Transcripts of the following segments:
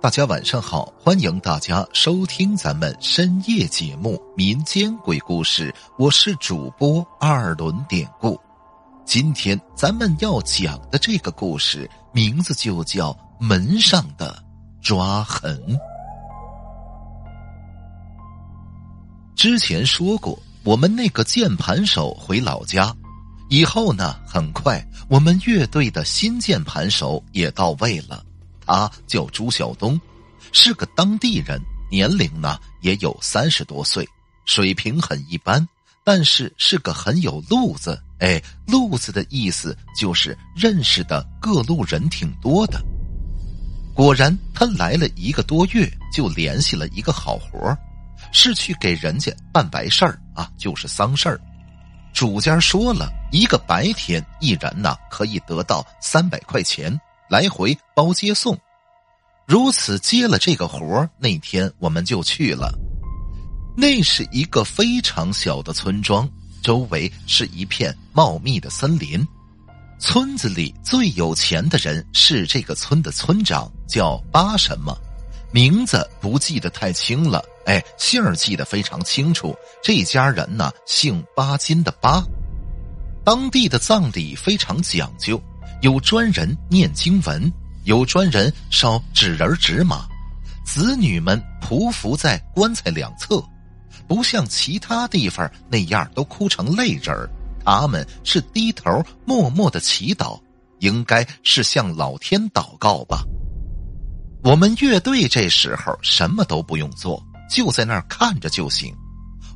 大家晚上好，欢迎大家收听咱们深夜节目《民间鬼故事》，我是主播二轮典故。今天咱们要讲的这个故事名字就叫《门上的抓痕》。之前说过，我们那个键盘手回老家以后呢，很快我们乐队的新键盘手也到位了。他叫朱晓东，是个当地人，年龄呢也有三十多岁，水平很一般，但是是个很有路子。哎，路子的意思就是认识的各路人挺多的。果然，他来了一个多月，就联系了一个好活是去给人家办白事儿啊，就是丧事儿。主家说了一个白天，一人呢可以得到三百块钱。来回包接送，如此接了这个活那天我们就去了。那是一个非常小的村庄，周围是一片茂密的森林。村子里最有钱的人是这个村的村长，叫巴什么，名字不记得太清了。哎，姓儿记得非常清楚。这家人呢，姓巴金的巴。当地的葬礼非常讲究。有专人念经文，有专人烧纸人纸马，子女们匍匐在棺材两侧，不像其他地方那样都哭成泪人，他们是低头默默的祈祷，应该是向老天祷告吧。我们乐队这时候什么都不用做，就在那儿看着就行。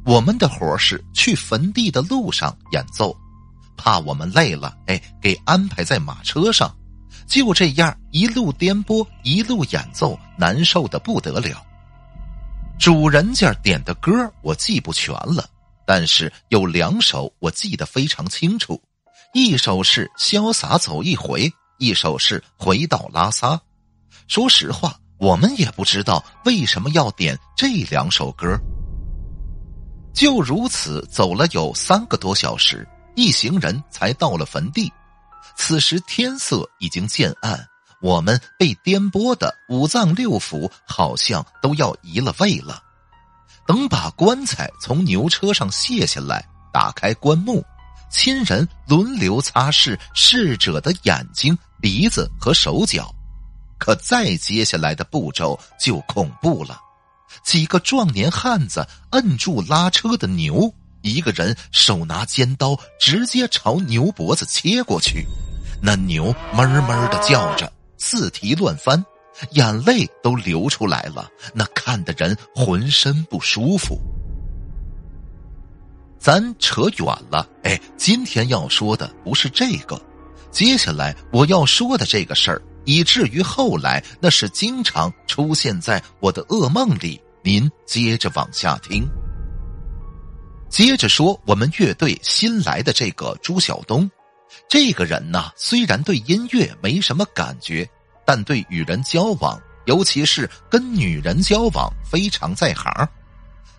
我们的活是去坟地的路上演奏。怕我们累了，哎，给安排在马车上，就这样一路颠簸，一路演奏，难受的不得了。主人家点的歌我记不全了，但是有两首我记得非常清楚，一首是《潇洒走一回》，一首是《回到拉萨》。说实话，我们也不知道为什么要点这两首歌。就如此走了有三个多小时。一行人才到了坟地，此时天色已经渐暗，我们被颠簸的五脏六腑好像都要移了位了。等把棺材从牛车上卸下来，打开棺木，亲人轮流擦拭逝者的眼睛、鼻子和手脚。可再接下来的步骤就恐怖了，几个壮年汉子摁住拉车的牛。一个人手拿尖刀，直接朝牛脖子切过去，那牛哞哞的叫着，四蹄乱翻，眼泪都流出来了，那看的人浑身不舒服。咱扯远了，哎，今天要说的不是这个，接下来我要说的这个事儿，以至于后来那是经常出现在我的噩梦里。您接着往下听。接着说，我们乐队新来的这个朱晓东，这个人呢，虽然对音乐没什么感觉，但对与人交往，尤其是跟女人交往，非常在行。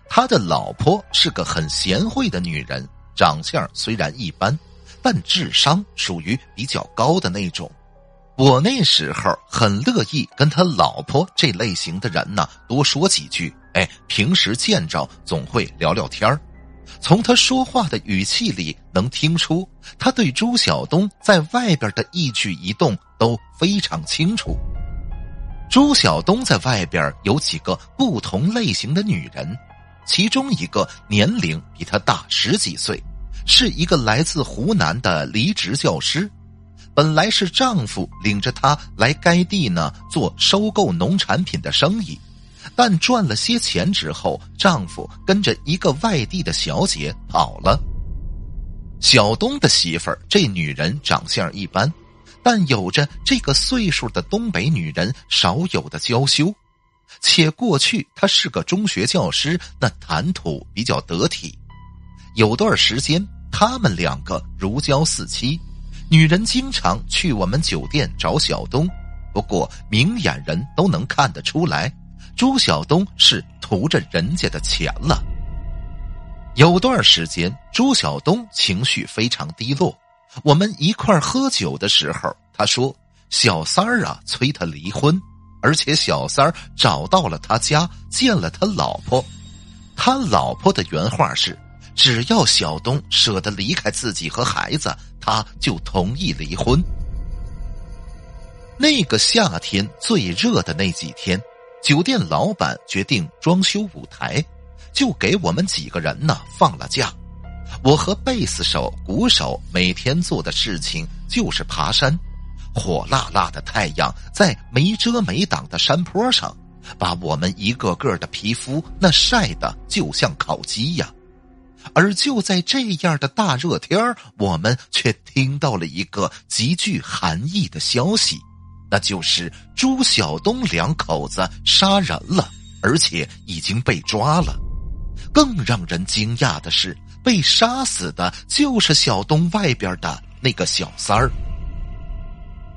他的老婆是个很贤惠的女人，长相虽然一般，但智商属于比较高的那种。我那时候很乐意跟他老婆这类型的人呢多说几句，哎，平时见着总会聊聊天儿。从他说话的语气里能听出，他对朱晓东在外边的一举一动都非常清楚。朱晓东在外边有几个不同类型的女人，其中一个年龄比他大十几岁，是一个来自湖南的离职教师。本来是丈夫领着她来该地呢做收购农产品的生意。但赚了些钱之后，丈夫跟着一个外地的小姐跑了。小东的媳妇儿这女人长相一般，但有着这个岁数的东北女人少有的娇羞，且过去她是个中学教师，那谈吐比较得体。有段时间，他们两个如胶似漆，女人经常去我们酒店找小东，不过明眼人都能看得出来。朱晓东是图着人家的钱了。有段时间，朱晓东情绪非常低落。我们一块喝酒的时候，他说：“小三儿啊，催他离婚，而且小三儿找到了他家，见了他老婆。他老婆的原话是：“只要小东舍得离开自己和孩子，他就同意离婚。”那个夏天最热的那几天，酒店老板决定装修舞台，就给我们几个人呢放了假。我和贝斯手、鼓手每天做的事情就是爬山。火辣辣的太阳在没遮没挡的山坡上，把我们一个个的皮肤那晒得就像烤鸡呀。而就在这样的大热天我们却听到了一个极具含义的消息，那就是朱晓东两口子杀人了，而且已经被抓了。更让人惊讶的是，被杀死的就是小东外边的那个小三儿。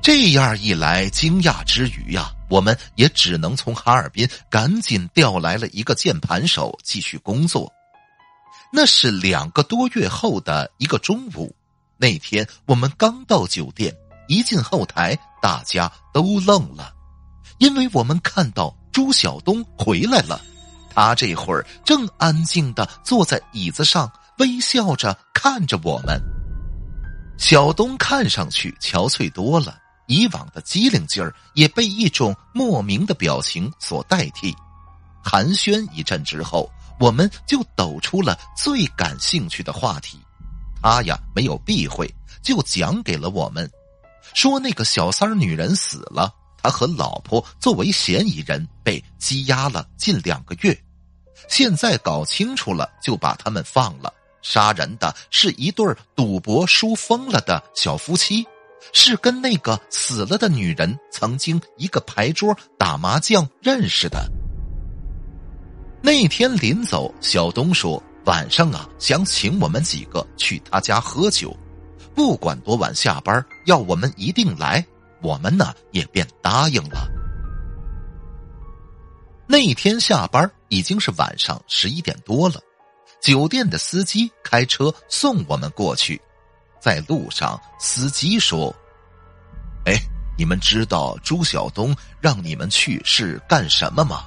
这样一来，惊讶之余呀，我们也只能从哈尔滨赶紧调来了一个键盘手继续工作。那是两个多月后的一个中午，那天我们刚到酒店，一进后台，大家都愣了，因为我们看到朱晓东回来了，他这会儿正安静的坐在椅子上，微笑着看着我们。小东看上去憔悴多了。以往的机灵劲儿也被一种莫名的表情所代替。寒暄一阵之后，我们就抖出了最感兴趣的话题。他呀没有避讳，就讲给了我们，说那个小三女人死了，他和老婆作为嫌疑人被羁押了近两个月，现在搞清楚了就把他们放了。杀人的是一对赌博输疯了的小夫妻。是跟那个死了的女人曾经一个牌桌打麻将认识的。那天临走，小东说晚上啊想请我们几个去他家喝酒，不管多晚下班，要我们一定来。我们呢也便答应了。那天下班已经是晚上十一点多了，酒店的司机开车送我们过去。在路上，司机说：“哎，你们知道朱晓东让你们去是干什么吗？”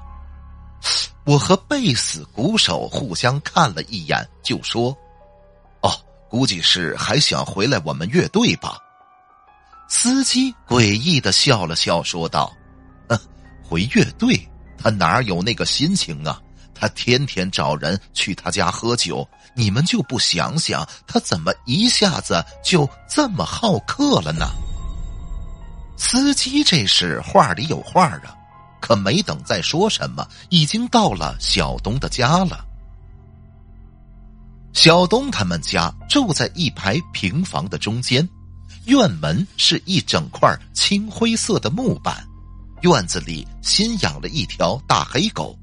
我和贝斯鼓手互相看了一眼，就说：“，估计是还想回来我们乐队吧。”司机诡异的笑了笑，说道：“回乐队，他哪有那个心情啊？”他天天找人去他家喝酒，你们就不想想他怎么一下子就这么好客了呢？司机这是话里有话啊，可没等再说什么，已经到了小东的家了。小东他们家住在一排平房的中间，院门是一整块青灰色的木板，院子里新养了一条大黑狗。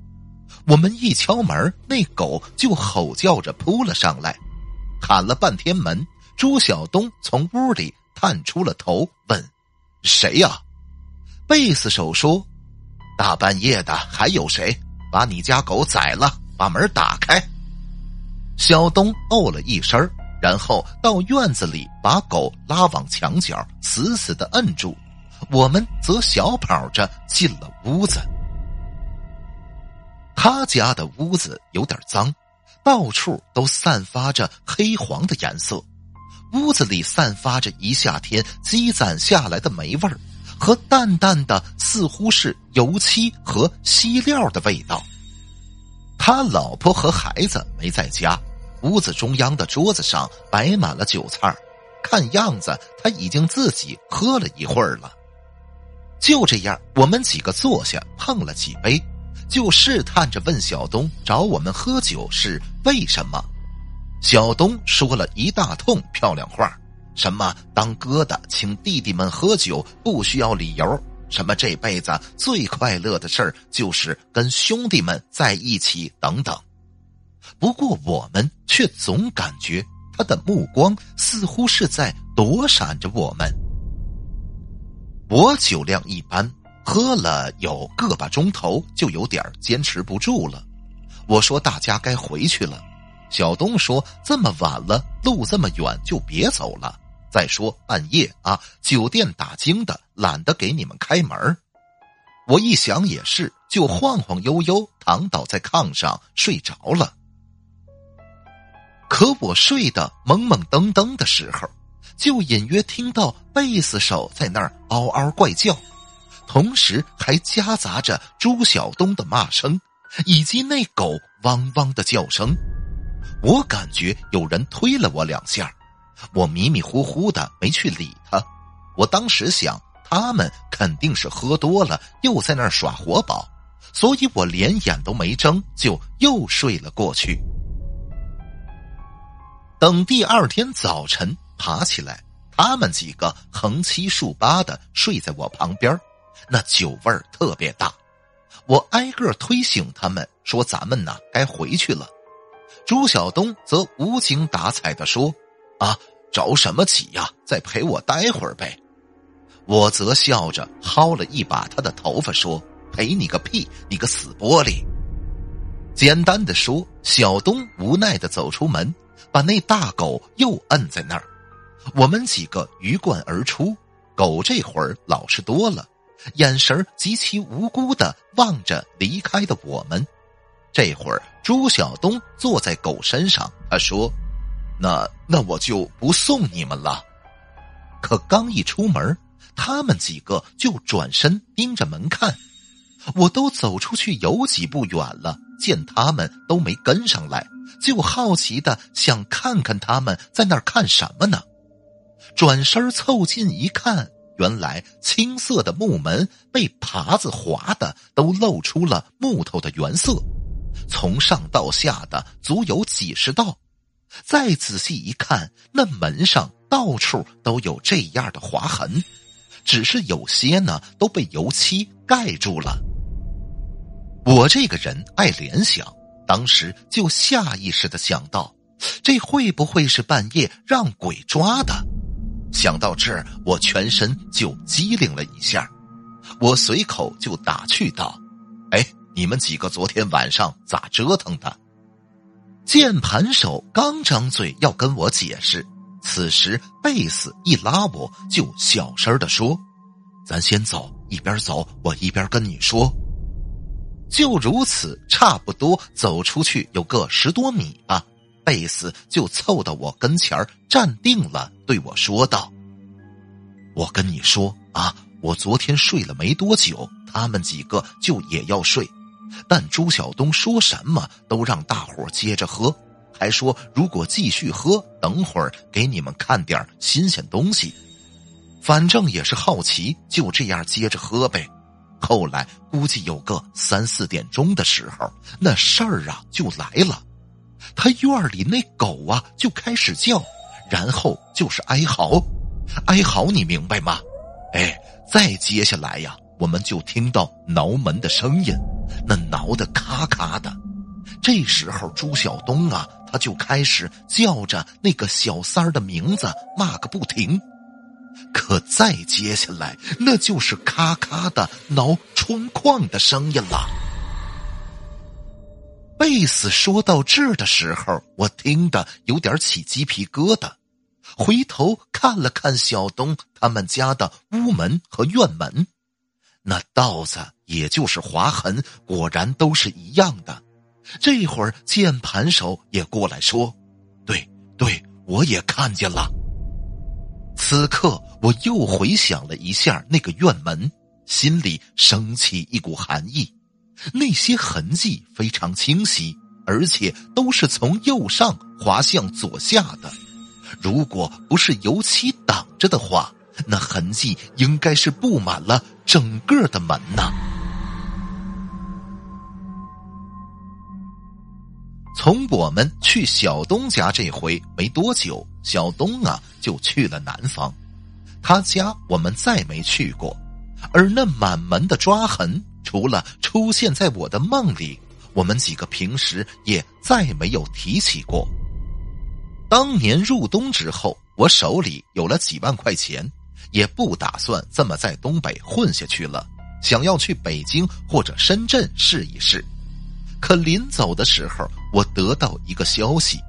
我们一敲门，那狗就吼叫着扑了上来，喊了半天门。朱晓东从屋里探出了头，问：“谁呀？”贝斯手说：“大半夜的还有谁？把你家狗宰了，把门打开。”小东哦了一声，然后到院子里把狗拉往墙角，死死的摁住。我们则小跑着进了屋子。他家的屋子有点脏，到处都散发着黑黄的颜色，屋子里散发着一夏天积攒下来的霉味儿和淡淡的似乎是油漆和稀料的味道。他老婆和孩子没在家，屋子中央的桌子上摆满了酒菜看样子他已经自己喝了一会儿了。就这样，我们几个坐下碰了几杯。就试探着问小东找我们喝酒是为什么？小东说了一大通漂亮话，什么当哥的请弟弟们喝酒不需要理由，什么这辈子最快乐的事儿就是跟兄弟们在一起等等。不过我们却总感觉他的目光似乎是在躲闪着我们。我酒量一般。喝了有个把钟头，就有点坚持不住了。我说：“大家该回去了。”小东说：“这么晚了，路这么远，就别走了。再说半夜啊，酒店打更的，懒得给你们开门。”我一想也是，就晃晃悠悠躺倒在炕上睡着了。可我睡得懵懵登登的时候，就隐约听到贝斯手在那儿嗷嗷怪叫，同时还夹杂着朱晓东的骂声，以及那狗汪汪的叫声。我感觉有人推了我两下，我迷迷糊糊的没去理他。我当时想。他们肯定是喝多了，又在那儿耍活宝，所以我连眼都没睁，就又睡了过去。等第二天早晨爬起来，他们几个横七竖八的睡在我旁边，那酒味儿特别大。我挨个推醒他们，说：“咱们呢该回去了。”朱晓东则无精打采的说：“啊，着什么急呀？再陪我待会儿呗。”我则笑着薅了一把他的头发，说：“陪你个屁！你个死玻璃！”简单的说，小东无奈的走出门，把那大狗又摁在那儿。我们几个鱼贯而出，狗这会儿老实多了，眼神极其无辜的望着离开的我们。这会儿，朱晓东坐在狗身上，他说：“那那我就不送你们了。”可刚一出门。他们几个就转身盯着门看，我都走出去有几步远了，见他们都没跟上来，就好奇的想看看他们在那儿看什么呢。转身凑近一看，原来青色的木门被耙子划的都露出了木头的原色，从上到下的足有几十道。再仔细一看，那门上到处都有这样的划痕。只是有些呢都被油漆盖住了。我这个人爱联想，当时就下意识的想到，这会不会是半夜让鬼抓的？想到这儿，我全身就机灵了一下，我随口就打趣道：“哎，你们几个昨天晚上咋折腾的？”键盘手刚张嘴要跟我解释。此时，贝斯一拉我，就小声的说：“咱先走，一边走，我一边跟你说。”就如此，差不多走出去有个十多米吧，贝斯就凑到我跟前站定了，对我说道：“我跟你说啊，我昨天睡了没多久，他们几个就也要睡，但朱晓东说什么都让大伙接着喝。”还说，如果继续喝，等会儿给你们看点新鲜东西。反正也是好奇，就这样接着喝呗。后来估计有个三四点钟的时候，那事儿啊就来了。他院里那狗啊就开始叫，然后就是哀嚎，哀嚎，你明白吗？哎，再接下来呀，我们就听到挠门的声音，那挠的咔咔的。这时候，朱晓东啊，他就开始叫着那个小三儿的名字，骂个不停。可再接下来，那就是咔咔的挠窗框的声音了。贝斯说到这儿的时候，我听得有点起鸡皮疙瘩，回头看了看小东他们家的屋门和院门，那道子也就是划痕，果然都是一样的。这会儿，键盘手也过来说：“对对，我也看见了。”此刻，我又回想了一下那个院门，心里升起一股寒意。那些痕迹非常清晰，而且都是从右上滑向左下的。如果不是油漆挡着的话，那痕迹应该是布满了整个的门呐。从我们去小东家这回没多久，小东啊就去了南方，他家我们再没去过，而那满门的抓痕，除了出现在我的梦里，我们几个平时也再没有提起过。当年入冬之后，我手里有了几万块钱，也不打算这么在东北混下去了，想要去北京或者深圳试一试。可临走的时候，我得到一个消息：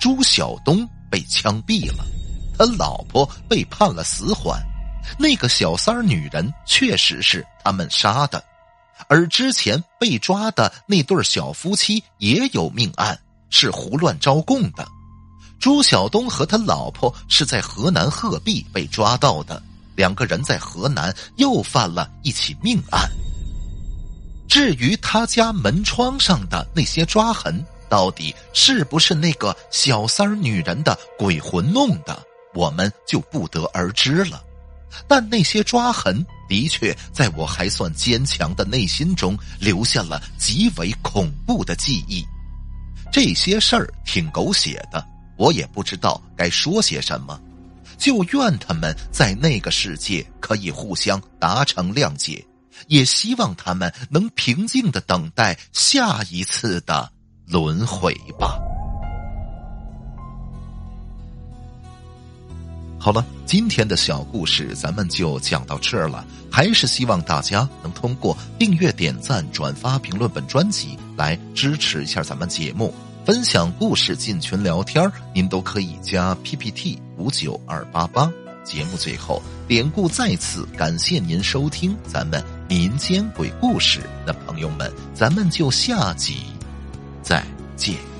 朱晓东被枪毙了，他老婆被判了死缓，那个小三儿女人确实是他们杀的。而之前被抓的那对小夫妻也有命案，是胡乱招供的。朱晓东和他老婆是在河南鹤壁被抓到的，两个人在河南又犯了一起命案。至于他家门窗上的那些抓痕，到底是不是那个小三儿女人的鬼魂弄的，我们就不得而知了。但那些抓痕的确在我还算坚强的内心中留下了极为恐怖的记忆。这些事儿挺狗血的，我也不知道该说些什么。就愿他们在那个世界可以互相达成谅解，也希望他们能平静的等待下一次的轮回吧。好了，今天的小故事咱们就讲到这儿了。还是希望大家能通过订阅、点赞、转发、评论本专辑来支持一下咱们节目，分享故事进群聊天您都可以加 PPT 五九二八八。节目最后，典故再次感谢您收听咱们民间鬼故事。那朋友们，咱们就下集再见。